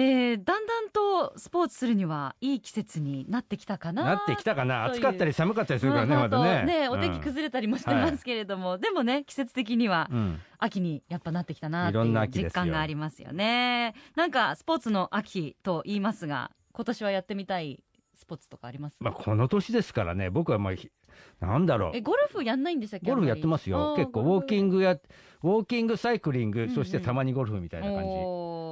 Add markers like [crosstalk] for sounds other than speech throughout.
えーだんだんとスポーツするにはいい季節になってきたかな。なってきたかな。暑かったり寒かったりするからねうんまだね。ね、お天気うん崩れたりもしてますけれども、でもね、季節的にはうん。秋にやっぱなってきたなっていう実感がありますよね。なんかスポーツの秋と言いますが、今年はやってみたいスポーツとかあります？まあこの年ですからね。僕はまあひなんだろう。え、ゴルフやんないんでしたっけ？ゴルフやってますよ。結構ウォーキングやウォーキングサイクリング、うんうん。そしてたまにゴルフみたいな感じ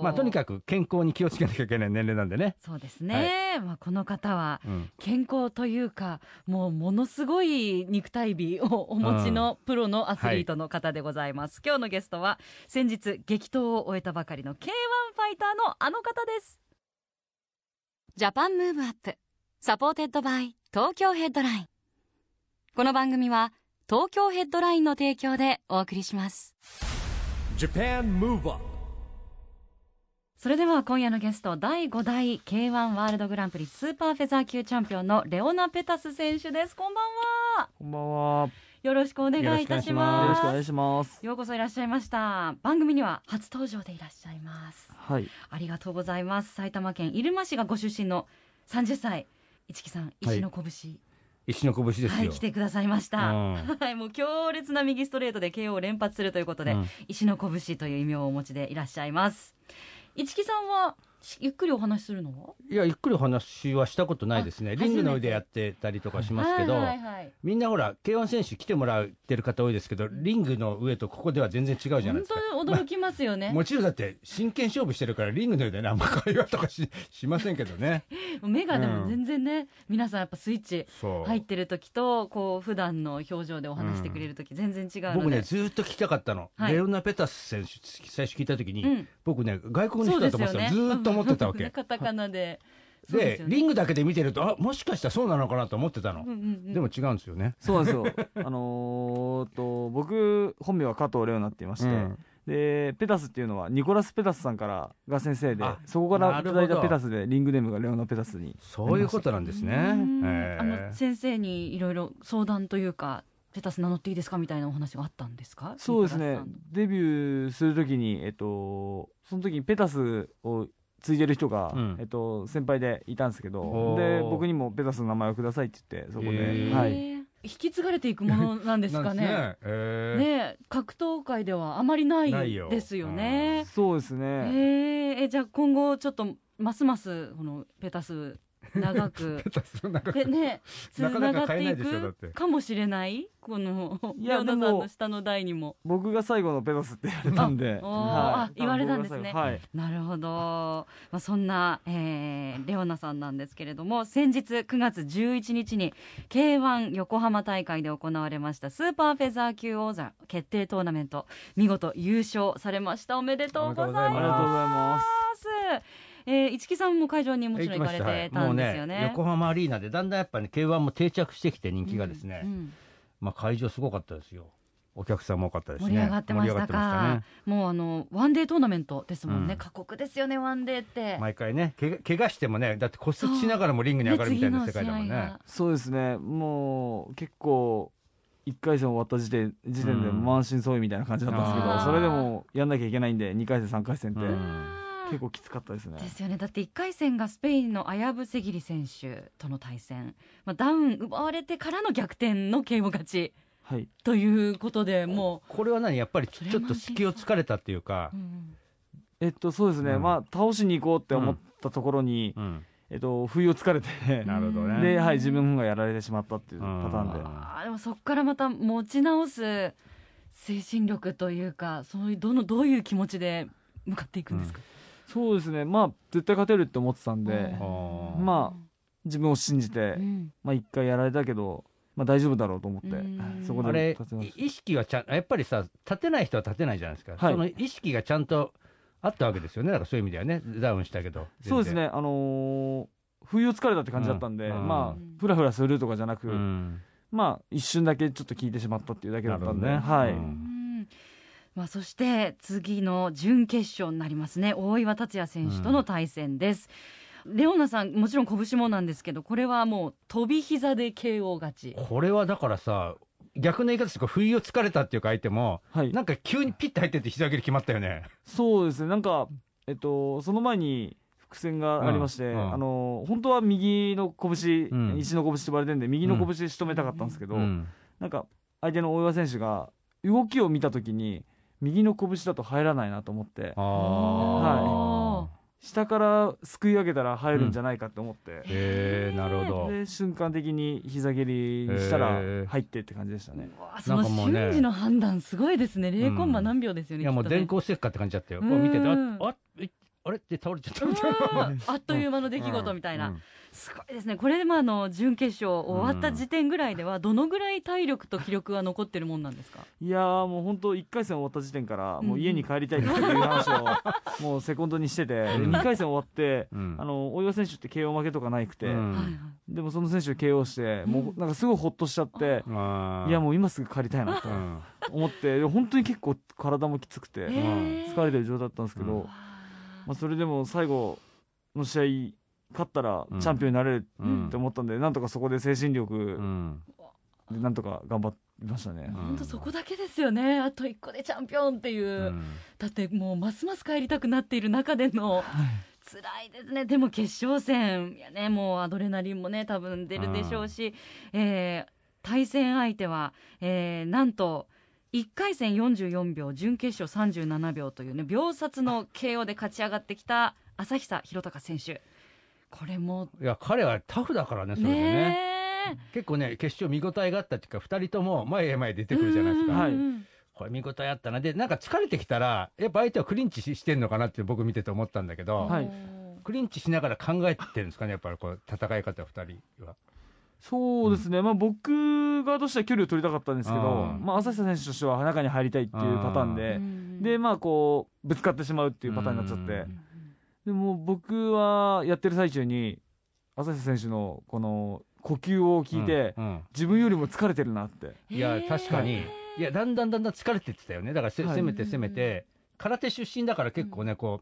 まあとにくかく健康に気をつけなきゃいけない年齢なんでね、そうですね、まあ、この方はうん、健康というかもうものすごい肉体美をお持ちのプロのアスリートの方でございます、今日のゲストは先日激闘を終えたばかりの K1 ファイターのあの方です。 Japan Move Up supported by Tokyo Headline。この番組は東京ヘッドラインの提供でお送りします。Japan Move Up それでは今夜のゲスト第5代 K1 ワールドグランプリスーパーフェザー級チャンピオンのレオナ・ペタス選手です。こんばんは。こんばんは。よろしくお願いいたしよます。ろしくお願いします。ようこそいらっしゃいました。番組には初登場でいらっしゃいます。はい。ありがとうございます。埼玉県入間市がご出身の30歳市木さん石の拳。石の拳ですよ、はい、来てくださいました、うん。はいもう強烈な右ストレートで KO を連発するということで、うん。石の拳という異名をお持ちでいらっしゃいます一木さんはゆっくりお話しするのは？いやゆっくりお話はしたことないですね。あリングの上でやってたりとかしますけど、はいはいはい。みんなほら K1 選手来てもらってる方多いですけどリングの上とここでは全然違うじゃない本ですか。当に驚きますよね、もちろんだって真剣勝負してるからリングの上でねあんま会話とかししませんけどね。[laughs] 目がでも全然ね、皆さんやっぱスイッチ入ってる時とこう普段の表情でお話してくれる時全然違うので、僕ねずーっと聞きたかったの、はい。レオナ・ペタス選手最初聞いた時に、うん。僕ね外国の人だと思ってたの、ずーっと思ってたわけ。ね [laughs] カタカナで。そうですよね。リングだけで見てるとあもしかしたらそうなのかなと思ってたの、うんうんうん。でも違うんですよね。そうなんですよ。あのーと、僕、本名は加藤レオナって言いまして、うん。で、ペタスっていうのは、ニコラス・ペタスさんからが先生であ、そこからいただいたペタスで、リングネームがレオナ・ペタスに。そういうことなんですね。うん。えあの先生にいろいろ相談というかペタス名乗っていいですかみたいなお話があったんですか？そうですね。デビューするときに、えっと、その時にペタスを継いでる人が、うん。えっと、先輩でいたんですけどお、で、ー僕にもペタスの名前をくださいって言って、そこで、へー。はい。引き継がれていくものなんですかね。ね。えー。ね格闘界ではあまりないないよ。ですよね。そうですえね。ー。えじゃあ今後ちょっとますますこのペタス長く。[laughs] でねつなかなかながっていくかもしれない？このレオナさんの下の台にも。僕が最後のペタスって言われたんで、あおーあ言われたんですね。はい。なるほど、まあ、そんな、えーレオナさんなんですけれども先日9月11日に k 1横浜大会で行われましたスーパーフェザー級王座決定トーナメント見事優勝されました。おめでとうございます。す。えー、一木さんも会場にもちろん行かれてたんですよね。ね横浜アリーナでだんだんやっぱり、ね、K1 も定着してきて人気がですね、うんうん。まあ会場すごかったですよ。お客さんも多かったですね。盛り上がってましたか。まもうあのワンデートーナメントですもんね。うん。過酷ですよねワンデーって。毎回ねけが怪我してもねだって骨折しながらもリングに上がるみたいな世界だもんね。そうですね。もう結構一回戦終わった時点時点でうん。満身創痍みたいな感じだったんですけど、あー。それでもやんなきゃいけないんで二回戦三回戦って、うん結構きつかったですね。ですよね。だって1回戦がスペインのアヤブセギリ選手との対戦、まあ、ダウン奪われてからの逆転の KO 勝ち。はい。ということでもこれは何？やっぱりちょっと隙を突かれたっていうか。う、うん。えっとそうですね。うん。まあ倒しに行こうって思ったところに、うん。えっと不意をつかれて、なるほどね。ではい自分がやられてしまったっていうパターンで。うん。あーでもそこからまた持ち直す精神力というかそういうどのどういう気持ちで向かっていくんですか、そうですね。まあ絶対勝てるって思ってたんで、うん。まあ自分を信じて、うん。まあ一回やられたけど、まあ大丈夫だろうと思ってうん、そこであれ立て。まし意識はちゃんやっぱりさ立てない人は立てないじゃないですか、はい。その意識がちゃんとあったわけですよね。だからそういう意味ではね。ダウンしたけどた。そうですね。あのー不意をつかれたって感じだったんで、うん。まあうんふらふらするとかじゃなく、うん。まあ一瞬だけちょっと聞いてしまったっていうだけだったんで、はい、まあ、そして次の準決勝になりますね。大岩達也選手との対戦です、レオナさんもちろん拳もなんですけどこれはもう飛び膝で KO 勝ち。これはだからさ逆の言い方して不意をつかれたっていうか相手もはい、なんか急にピッて入ってって膝上げで決まったよね。そうですね。なんかえっとその前に伏線がありまして、うん。うん。あの本当は右の拳、うん。石の拳って呼ばれてるんで右の拳仕留めたかったんですけど、うん。なんか相手の大岩選手が動きを見た時に右の拳だと入らないなと思ってあは下からすくい上げたら入るんじゃないかって思って、へえなるほど。で瞬間的に膝蹴りにしたら入ってって感じでしたね。その瞬時の判断すごいですね。0コンマ何秒ですよね、いやもう電光石火って感じだったよ。うん。こう見ててああえあれ？って倒れちゃったみたいな。うんあっという間の出来事みたいな、うん。すごいですね。これでまああの準決勝終わった時点ぐらいではどのぐらい体力と気力が残ってるもんなんですか？いやーもう本当1回戦終わった時点からうん。もう家に帰りたいっていう話を [laughs] もうセコンドにしててうん。2回戦終わってうん。あの大岩選手って KO 負けとかないくて、でもその選手を KO してもうなんかすごいほっとしちゃって、いやもう今すぐ帰りたいなとうん思ってで本当に結構体もきつくて疲れてる状態だったんですけど、まあ、それでも最後の試合勝ったらうん。チャンピオンになれるうんって思ったんで、なんとかそこで精神う力ん。でなんとか頑張りましたね。うん。本当そこだけですよね。あと一個でチャンピオンっていう、うん。だってもうますます帰りたくなっている中での辛いですね。でも決勝戦。いやねもうアドレナリンもね多分出るでしょうし、えー対戦相手は、えーなんと1回戦44秒準決勝37秒というね秒殺の KO で勝ち上がってきた朝久弘隆選手。これもいや彼はタフだからねそれでね。ねえ。結構ね決勝見応えがあったっていうか2人とも前へ前へ出てくるじゃないですか、はい。これ見応えあったな。でなんか疲れてきたらやっぱ相手はクリンチししてんのかなって僕見てて思ったんだけど、はい。クリンチしながら考えてるんですかねやっぱりこう戦い方2人は。そうですね、まあ、僕側としては距離を取りたかったんですけど、うん。まあ、朝日選手としては中に入りたいっていうパターンで、うんでまあこうぶつかってしまうっていうパターンになっちゃって、うんでも僕はやってる最中に朝日選手のこの呼吸を聞いて、うんうん。自分よりも疲れてるなって。いや確かに。いやだんだんだんだん疲れてってたよね。だからせ、はい。攻めて攻めて。空手出身だから結構ねこ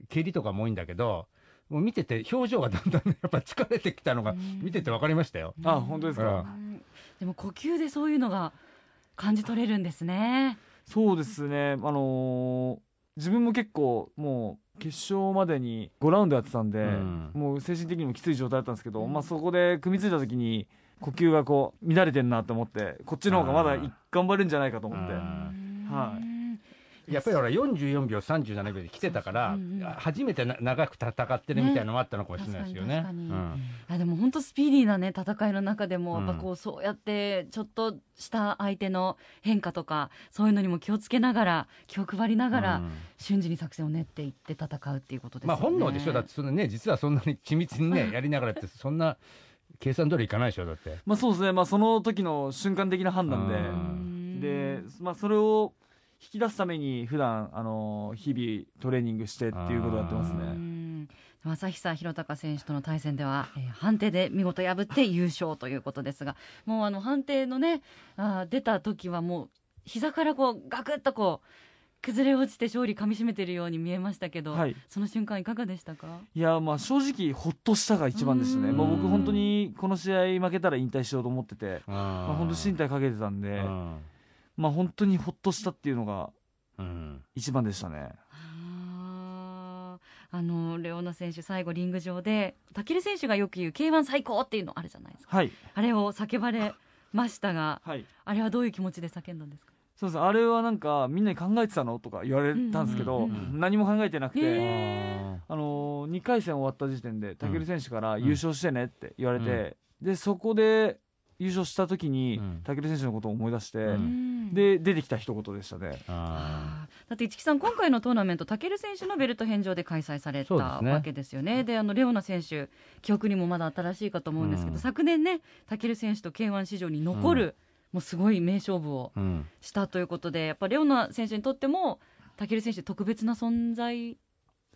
う蹴りとかも多いんだけどもう見てて表情がだんだんねやっぱ疲れてきたのがうん。見てて分かりましたよ。あ本当ですか、うん。うんでも呼吸でそういうのが感じ取れるんですね。そうですね。あのー自分も結構もう決勝までに5ラウンドやってたんで、うん。もう精神的にもきつい状態だったんですけど、うんまあ、そこで組みついた時に呼吸がこう乱れてんなと思ってこっちの方がまだ頑張れるんじゃないかと思って、うん。はいやっぱりほら44秒37秒で来てたから、そうんうん。初めてな長く戦ってるみたいなのもあったのかもしれないですよね。ね確かに確かうん。あでも本当スピーディーなね戦いの中でも、うん。やっぱこうそうやってちょっとした相手の変化とかそういうのにも気をつけながら気を配りながら、うん。瞬時に作戦を練っていって戦うっていうことですよね。まあ本能でしょ。だってそのね実はそんなに緻密にね [laughs] やりながらってそんな計算通りいかないでしょだって。まあそうですね、まあ、その時の瞬間的な判断で、うん。で、まあ、それを引き出すために普段あの日々トレーニングしてっていうことをやってますうね。ん朝久弘隆選手との対戦では、えー判定で見事破って優勝ということですがもうあの判定のねあー出た時はもう膝からこうガクッとこう崩れ落ちて勝利かみしめてるように見えましたけど、はい。その瞬間いかがでしたか？いやまあ正直ほっとしたが一番でしたね、うん。まあ、僕本当にこの試合負けたら引退しようと思ってて、ままあ、本当身体かけてたんで、うんまあ本当にほっとしたっていうのがうん。一番でしたね。あのレオナ選手最後リング上で武尊選手がよく言う K1 最高っていうのあるじゃないですか。はい。あれを叫ばれましたがはい。あれはどういう気持ちで叫んだんですか？そうです。あれはなんかみんなに考えてたのとか言われたんですけど、うんうんうん何も考えてなくて、へあの2回戦終わった時点で武尊選手からん。優勝してねって言われて、でそこで優勝した時にうん。武尊選手のことを思い出して、うんで出てきた一言でしたね。だって市木さん、今回のトーナメント、武尊選手のベルト返上で開催されたわけですよね。であのレオナ選手、記憶にもまだ新しいかと思うんですけど、うん。昨年ね、武尊選手と K1 史上に残る、もうすごい名勝負をしたということで、やっぱレオナ選手にとっても、武尊選手、特別な存在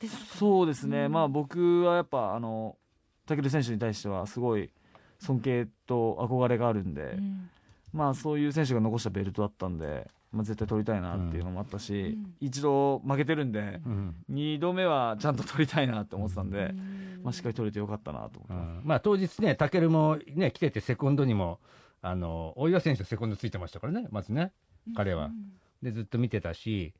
ですか？そうですね、うん。まあ僕はやっぱあの武選手に対してはすごい尊敬と憧れがあるんで、うんまあそういう選手が残したベルトだったんで、まあ、絶対取りたいなっていうのもあったし、うん。一度負けてるんで、うん。2度目はちゃんと取りたいなって思ってたんで、うん。まあ、しっかり取れてよかったなと思ってうます。ん。まあ当日ね、タケルもね、来てて、セコンドにも、あの大岩選手、セコンドついてましたからね、まずね、彼は。で、ずっと見てたし、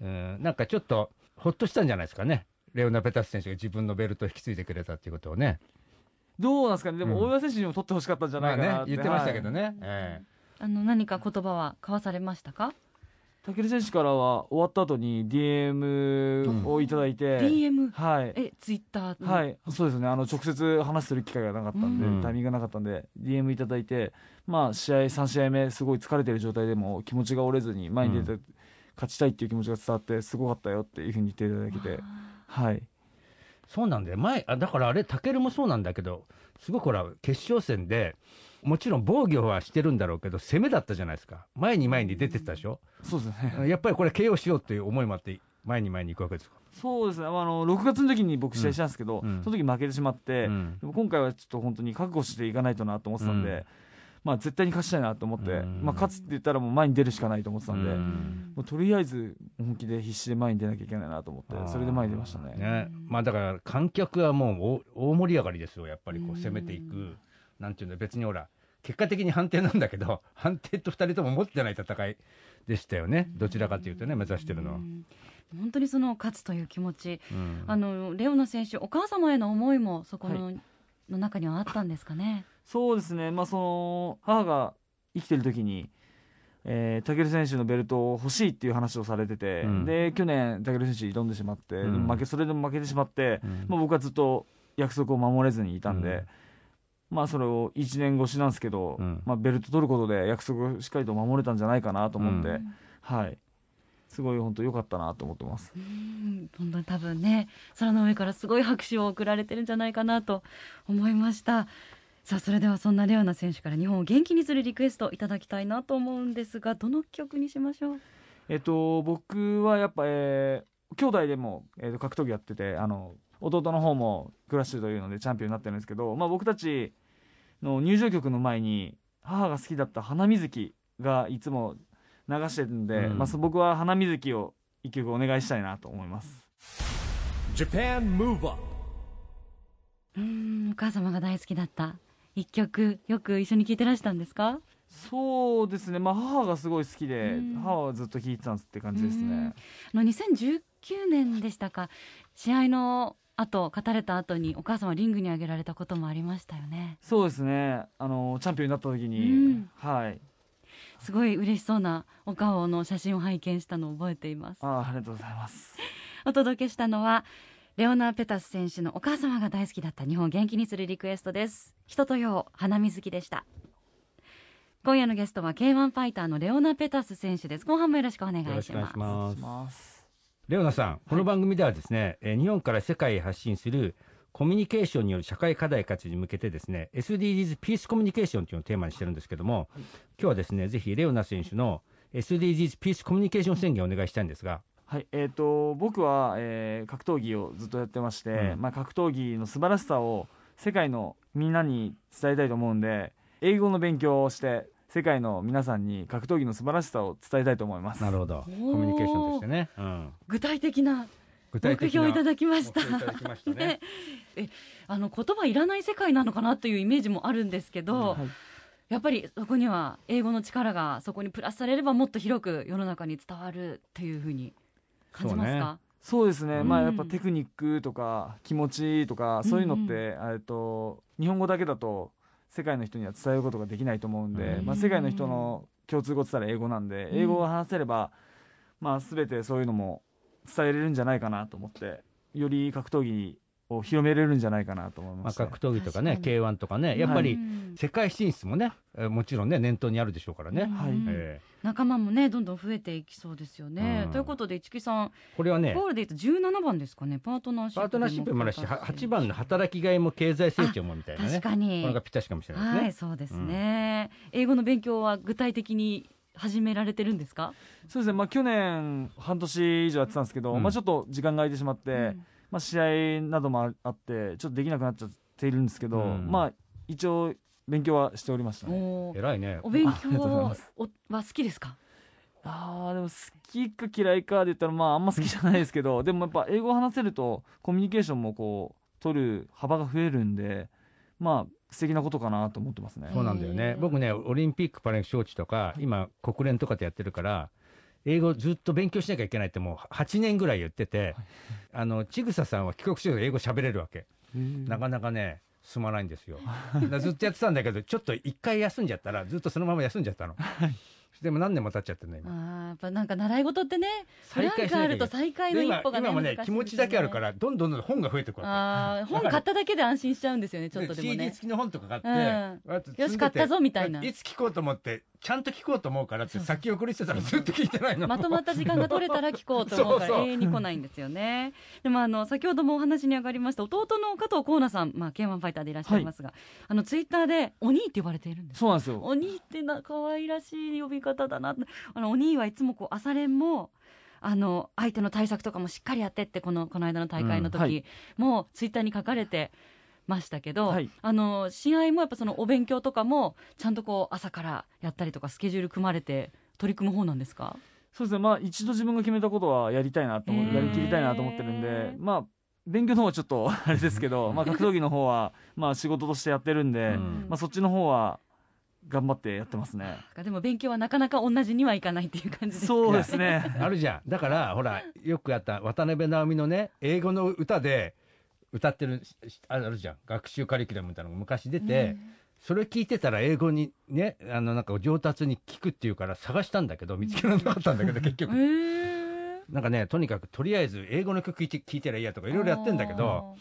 うん、なんかちょっと、ほっとしたんじゃないですかね、レオナ・ペタス選手が自分のベルトを引き継いでくれたっていうことをね、どうなんですかね、でもうん。大岩選手にも取ってほしかったんじゃないかなって、まあね、言ってましたけどはい。ね。えあの何か言葉は交わされましたか？武選手からは終わった後に DM をいただいて、DM はい。えツイッターはい、そうですね。あの直接話する機会がなかったんで、うん。タイミングがなかったんで DM いただいて、まあ、試合3試合目すごい疲れてる状態でも気持ちが折れずに前に出て、勝ちたいっていう気持ちが伝わってすごかったよっていうふうに言っていただけて、はい、そうなんだよ。前あだからあれタケルもそうなんだけどすごくほら決勝戦でもちろん防御はしてるんだろうけど攻めだったじゃないですか。前に前に出てたでしょ、そうですね。やっぱりこれ KO しようっていう思いもあって前に前に行くわけですか、そうですね。あの6月の時に僕試合したんですけど、うん。その時負けてしまって、うん。でも今回はちょっと本当に覚悟していかないとなと思ってたんで、うん。まあ、絶対に勝ちたいなと思って、うん。まあ、勝つって言ったらもう前に出るしかないと思ってたんで、うん。もうとりあえず本気で必死で前に出なきゃいけないなと思ってそれで前に出ましたね。ね。まあだから観客はもう大大盛り上がりですよやっぱりこう攻めていく。なんていうの別にほら結果的に判定なんだけど [laughs] 判定と2人とも持ってない戦いでしたよね。どちらかというとね目指してるのは。う。ん。本当にその勝つという気持ち。うん。あのレオナ選手お母様への思いもそこの,、の中にはあったんですかね？そうですね、まあ、その母が生きてる時に、えー、武選手のベルトを欲しいっていう話をされてて、うん。で去年、武選手挑んでしまって、うん。負けそれでも負けてしまって、うん。まあ、僕はずっと約束を守れずにいたんで、うんまあ、それを1年越しなんですけど、うん。まあ、ベルト取ることで約束をしっかりと守れたんじゃないかなと思って、うん。はい、すごい本当良かったなと思ってます。うん本当に多分ね空の上からすごい拍手を送られてるんじゃないかなと思いました。さあそれではそんなレオナ選手から日本を元気にするリクエストいただきたいなと思うんですがどの曲にしましょう？えっと、僕はやっぱ、えー兄弟でも、えーと格闘技やっててあの弟の方もクラッシュというのでチャンピオンになってるんですけど、まあ、僕たちの入場曲の前に母が好きだった「花水木」がいつも流してるんで、うん。まあ、そ僕は「花水木」を一曲お願いしたいなと思います。Japan Move Up うんお母様が大好きだった。一曲よく一緒に聴いてらしたんですか？そうですね、まあ、母がすごい好きで、うん。母はずっと聴いてたんですって感じですね。あの2019年でしたか。試合の後勝たれた後にお母様リングに上げられたこともありましたよね。そうですね。あのチャンピオンになった時に、うん。はい。すごい嬉しそうなお顔の写真を拝見したのを覚えています。あありがとうございます。お届けしたのはレオナー・ペタス選手のお母様が大好きだった日本を元気にするリクエストです。人とよう花水木でした。今夜のゲストは K1 ファイターのレオナ・ペタス選手です。後半もよろしくお願いしよろしくお願います。します。ますレオナさん、この番組ではですね、えー日本から世界へ発信するコミュニケーションによる社会課題活に向けてですね、SDGs ピースコミュニケーションというのをテーマにしてるんですけども、今日はですね、ぜひレオナ選手の SDGs ピースコミュニケーション宣言をお願いしたいんですが、はい。えー、と僕は、えー格闘技をずっとやってまして、うん。まあ、格闘技の素晴らしさを世界のみんなに伝えたいと思うんで英語の勉強をして世界の皆さんに格闘技の素晴らしさを伝えたいと思います。なるほど、コミュニケーションとしてね、うん、具体的な具目標をいただきました。目標いただきましたね。[laughs] ね。えあの言葉いらない世界なのかなというイメージもあるんですけど、はい。やっぱりそこには英語の力がそこにプラスされればもっと広く世の中に伝わるというふうに感じますか？そうですね、うん。まあやっぱテクニックとか気持ちとかそういうのって、えっと日本語だけだと世界の人には伝えることができないと思うんで、うん。まあ、世界の人の共通語って言ったら英語なんで、うん。英語を話せれば、まあ、全てそういうのも伝えれるんじゃないかなと思ってより格闘技を広めれるんじゃないかなと思いまあ、ます、ね格闘技とかね確かに。K1 とかねやっぱはりうん世界進出もね、えーもちろんね念頭にあるでしょうからね、はい。うんえ仲間もねどんどん増えていきそうですよね。うん。ということで市木さんーこれはねゴールで言うと17番ですかねパートナーシップパートナーシップもあるしは8番の働きがいも経済成長もみたいなね。確かに。これがぴったしかもしれないですね、はいそうですね、英語の勉強は具体的に始められてるんですか、そうですね、まあ、去年半年以上やってたんですけど、うん。まあ、ちょっと時間が空いてしまって、うんまあ、試合などもああってちょっとできなくなっちゃっているんですけど、うん。まあ一応勉強はしておりましたね。偉いね。お勉強 [laughs] は好きですか？あーでも好きか嫌いかで言ったらまああんま好きじゃないですけど [laughs] でもやっぱ英語を話せるとコミュニケーションもこう取る幅が増えるんでまあ素敵なことかなと思ってますね。そうなんだよね。僕ねオリンピック・パラリンピック招致とか今国連とかでやってるから英語ずっと勉強しなきゃいけないってもう8年ぐらい言ってて、あのちぐささんは帰国してる英語喋れるわけ。なかなかね進まないんですよ。ずっとやってたんだけどちょっと一回休んじゃったらずっとそのまま休んじゃったの。でも何年も経っちゃってるねあ今ーやっぱなんか習い事ってねブランクあると再開の一歩がね今もね気持ちだけあるからどんどんどんどん本が増えてくるわあー本買っただけで安心しちゃうんですよねちけょっとでも CD ね付きの本とか買ってよし買ったぞみたいな。いつ聞こうと思ってちゃんと聞こうと思うからって先送りしてたらずっと聞いてないのまとまった時間が取れたら聞こうと思うから永遠に来ないんですよね。でもあの先ほどもお話に上がりました弟の加藤光奈さん、まあ K1 ファイターでいらっしゃいますが、あのツイッターでお兄って呼ばれているんです。そうなんですよお兄ってな可愛らしい呼び方だな。あのお兄はいつもこう朝練も。あの相手の対策とかもしっかりやってってこのこの間の大会の時、うんはいもうツイッターに書かれてましたけど、はい。あの試合もやっぱそのお勉強とかもちゃんとこう朝からやったりとかスケジュール組まれて取り組む方なんですか？そうですね。まあ一度自分が決めたことはやりたいなと思やりきりたいなと思ってるんでまあ勉強の方はちょっと [laughs] あれですけど、まあ、格闘技の方はまあ仕事としてやってるんで、うん。まあ、そっちの方は頑張ってやってますね。でも勉強はなかなか同じにはいかないっていう感じですか？そうですね。[laughs] あるじゃん。だからほらよくやった渡辺直美のね英語の歌で歌ってるしあるじゃん。学習カリキュラムみたいなのが昔出て、それ聞いてたら英語にねあのなんか上達に聞くっていうから探したんだけど見つけられなかったんだけど [laughs] 結へ局えなんかねとにかくとりあえず英語の曲聴いて聞いてりゃいいやとかいろいろやってんだけど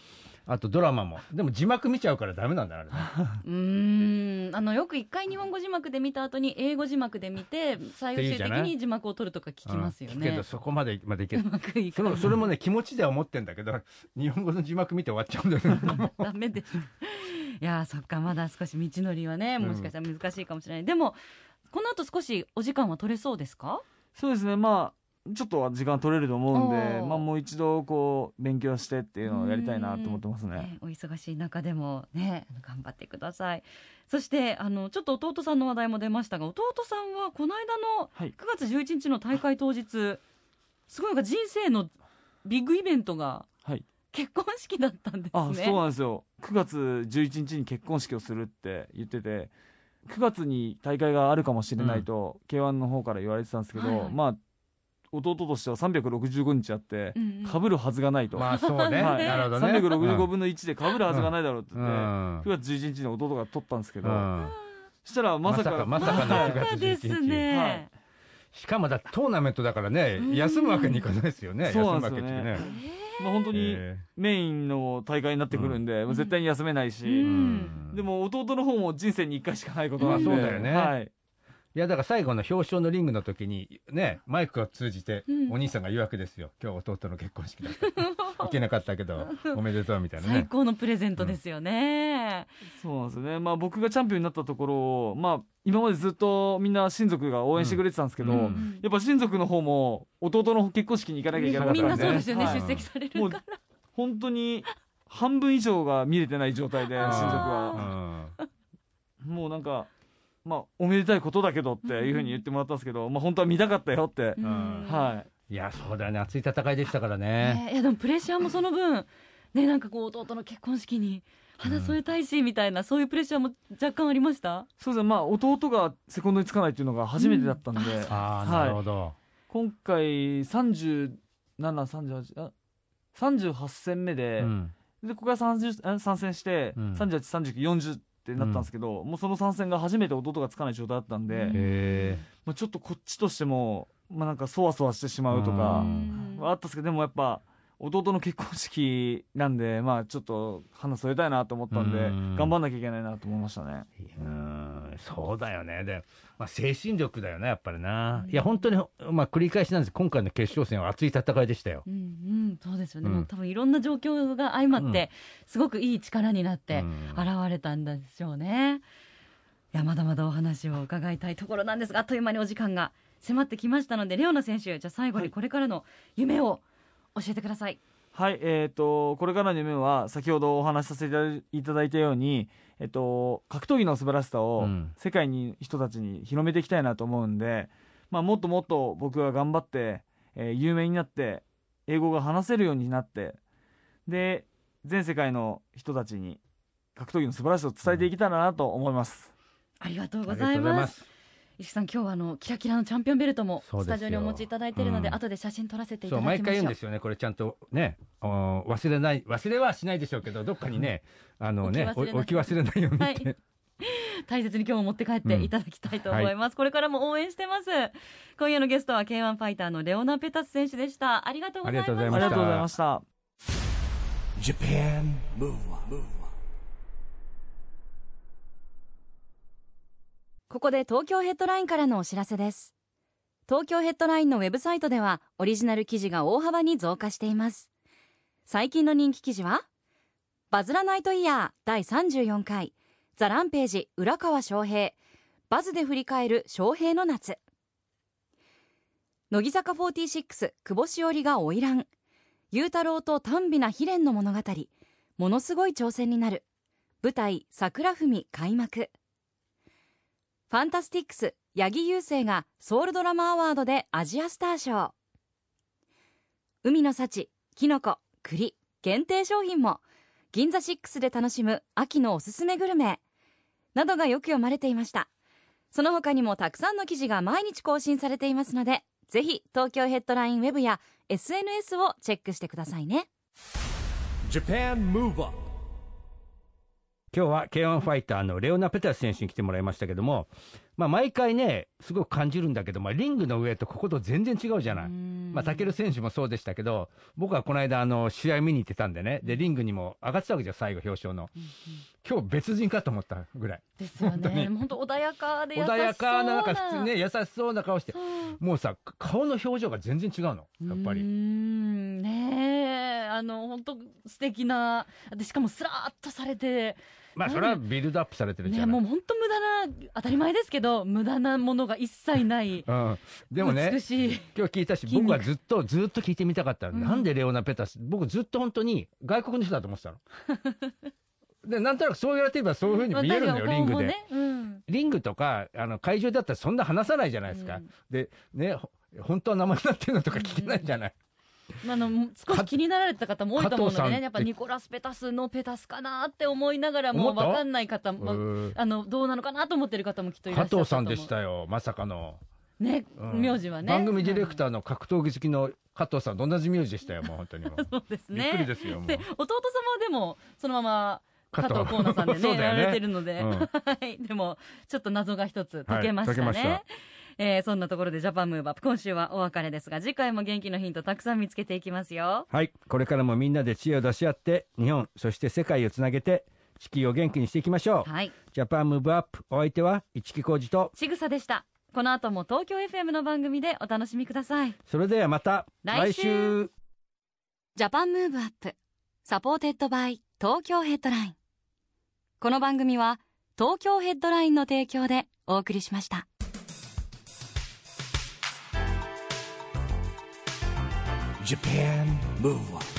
あとドラマも。でも字幕見ちゃうからダメなんだあれね。うーん。あのよく一回日本語字幕で見た後に英語字幕で見て最終的に字幕を取るとか聞きますようんけねどそこまでまでいけうまくいかそのそれもね気持ちでは思ってんだけど日本語の字幕見て終わっちゃうんだよね。[laughs] ダメです。いやーそっかまだ少し道のりはねもしかしたら難しいかもしれない、でもこの後少しお時間は取れそうですか？そうですね。まあちょっとは時間取れると思うんでまあもう一度こう勉強してっていうのをやりたいなと思ってますね。ねお忙しい中でもね頑張ってください。そしてあのちょっと弟さんの話題も出ましたが弟さんはこの間のはい。9月11日の大会当日すごいなんか人生のビッグイベントがはい。結婚式だったんですね。あそうなんですよ。9月11日に結婚式をするって言ってて9月に大会があるかもしれないと、k 1の方から言われてたんですけど、はいはい。まあ弟としては365日あってかぶるはずがないと、まあそうね、はい。なるほどね。365分の1でかぶるはずがないだろうってう言って、ん。9月11日に弟が取ったんですけど、うん。そしたらまさかまさかまさかのはい9月そうですね、はい。しかもだトーナメントだからねうん。休むわけにいかないですよね。そう休むわけってね。まあ、本当にえメインの大会になってくるんで、もう絶対に休めないし、でも弟の方も人生に1回しかないことなんで、まあそうだよね。はい、いやだから最後の表彰のリングの時にねマイクを通じてうん。お兄さんが言うわけですよ、今日弟の結婚式だった。[laughs] 行けなかったけど [laughs] おめでとうみたいなね。最高のプレゼントですよね、そうなんですよね、まあ、僕がチャンピオンになったところを、まあ、今までずっとみんな親族が応援してくれてたんですけど、うん。うんやっぱ親族の方も弟の結婚式に行かなきゃいけなかったみんんでなそうですよね、はい。出席されもうるから。本当に半分以上が見れてない状態で親族うはん。もうなんか、まあ、おめでたいことだけどっていうふうに言ってもらったんですけど、まあ、本当は見たかったよって、うん。はい。いやそうだよね。熱い戦いでしたからね。ねい。やでもプレッシャーもその分ねなんかこう弟の結婚式に花添えたいしみたいな、そういうプレッシャーも若干ありました？そうですね。まあ弟がセコンドにつかないっていうのが初めてだったんで、[laughs] ああはい。なるほど、今回3738あ38戦目で、うん。でここから30あ参戦して、うん。383940ってなったんですけど、もうその参戦が初めて弟がつかない状態だったんで、まあ、ちょっとこっちとしても、まあ、なんかそわそわしてしまうとうかん。はあったんですけどでもやっぱ弟の結婚式なんでまあちょっと花添えたいなと思ったんで、うん。頑張んなきゃいけないなと思いましたね。えうんそうだよね。で、まあ、精神力だよねやっぱりな、いや本当に、まあ、繰り返しなんです。今回の決勝戦は熱い戦いでしたよ。うんうん。そうですよね、うん。もう多分いろんな状況が相まって、すごくいい力になってうん。現れたんでしょうね、いやまだまだお話を伺いたいところなんですがあっという間にお時間が迫ってきましたのでレオナ選手じゃあ最後にこれからの夢を教えてください、はい、えっ、と、これからの夢は、先ほどお話しさせていただいたように、えっ、と、格闘技の素晴らしさをうん世界に人たちに広めていきたいなと思うんで、まあ、もっともっと僕が頑張って、えー有名になって、英語が話せるようになって、で、全世界の人たちに格闘技の素晴らしさを伝えていけたらなと思います。ありがとうありございまがとうございますす。石木さん今日はあのキラキラのチャンピオンベルトもスタジオにお持ちいただいているので、うん。後で写真撮らせていただきましょう。毎回言うんですよね。これちゃんとね忘れない忘れはしないでしょうけどどっかにねあのね置き忘れないように。大切に今日も持って帰っていただきたいと思います、これからも応援してます。今夜のゲストは K1 ファイターのレオナ・ペタス選手でした。ありがとうございました。ありがとうございましたありがとうございました。Japan Move Up, ここで東京ヘッドラインからのお知らせです。東京ヘッドラインのウェブサイトではオリジナル記事が大幅に増加しています。最近の人気記事はバズらナイトイヤー第34回。ザランページ浦川翔平。バズで振り返る翔平の夏。乃木坂46久保しおりが花魁。雄太郎と短美な悲恋の物語。ものすごい挑戦になる。舞台桜文開幕。ファンタスティックス八木勇征がソウルドラマアワードでアジアスター賞。海の幸きのこ栗限定商品も。銀座6で楽しむ秋のおすすめグルメなどがよく読まれていました。その他にもたくさんの記事が毎日更新されていますのでぜひ東京ヘッドラインウェブや SNS をチェックしてくださいね。今日は K1 ファイターのレオナ・ペタス選手に来てもらいましたけども、まあ、毎回ねすごく感じるんだけど、まあ、リングの上とここと全然違うじゃない。まあ、タケル選手もそうでしたけど、僕はこの間、あの、試合見に行ってたんでね、で、リングにも上がってたわけじゃん、最後、表彰の。今日別人かと思ったぐらい。ですよ本当に。ね本当穏やかで優しそう穏やかな、なんか普通ね、優しそうな顔して。もうさ、顔の表情が全然違うの、やっぱり。ん。ねえ。あの本当素敵な。でしかもスラーっとされてまあ、それはビルドアップされてるじゃない。ねもう本当無駄な当たり前ですけど無駄なものが一切ないうん。でもね美、しい今日聞いたし、僕はずっと、ずっと聞いてみたかったの、うんなんでレオナ・ペタス、僕ずっと本当に外国の人だと思ってたの。[laughs] で、なんとなくそう言われてればそういうふうに見えるのよ、リングで。ねうんリングとか、あの、会場だったらそんな話さないじゃないですか。うんで、ね、ほ本当は名前になってるのとか聞けないじゃない。あの少し気になられた方も多いと思うのでねやっぱニコラス・ペタスのペタスかなって思いながらも分かんない方もうんあのどうなのかなと思ってる方もきっといらっしゃったと思う。加藤さんでしたよ、まさかの。ね、うん。名字はね。番組ディレクー、ターの格闘技好きの加藤さんと同じ名字でしたよ、もう本当にもう。[laughs] そうですね。びっくりですよ、で。弟様でもそのまま加藤。加藤浩奈さんでね [laughs] やられてるので、うん。[laughs] はい。でもちょっと謎が一つ解けましたね、えーそんなところでジャパンムーブアップ今週はお別れですが次回も元気のヒントたくさん見つけていきますよ。はい、これからもみんなで知恵を出し合って、日本、そして世界をつなげて、地球を元気にしていきましょう。はい。 Japan Move Up、お相手は一木広治と、ちぐさでした。この後も東京 FM の番組でお楽しみください。それではまた来週。 Japan Move Up supported by Tokyo Headline。この番組は東京ヘッドラインの提供でお送りしました Japan Move Up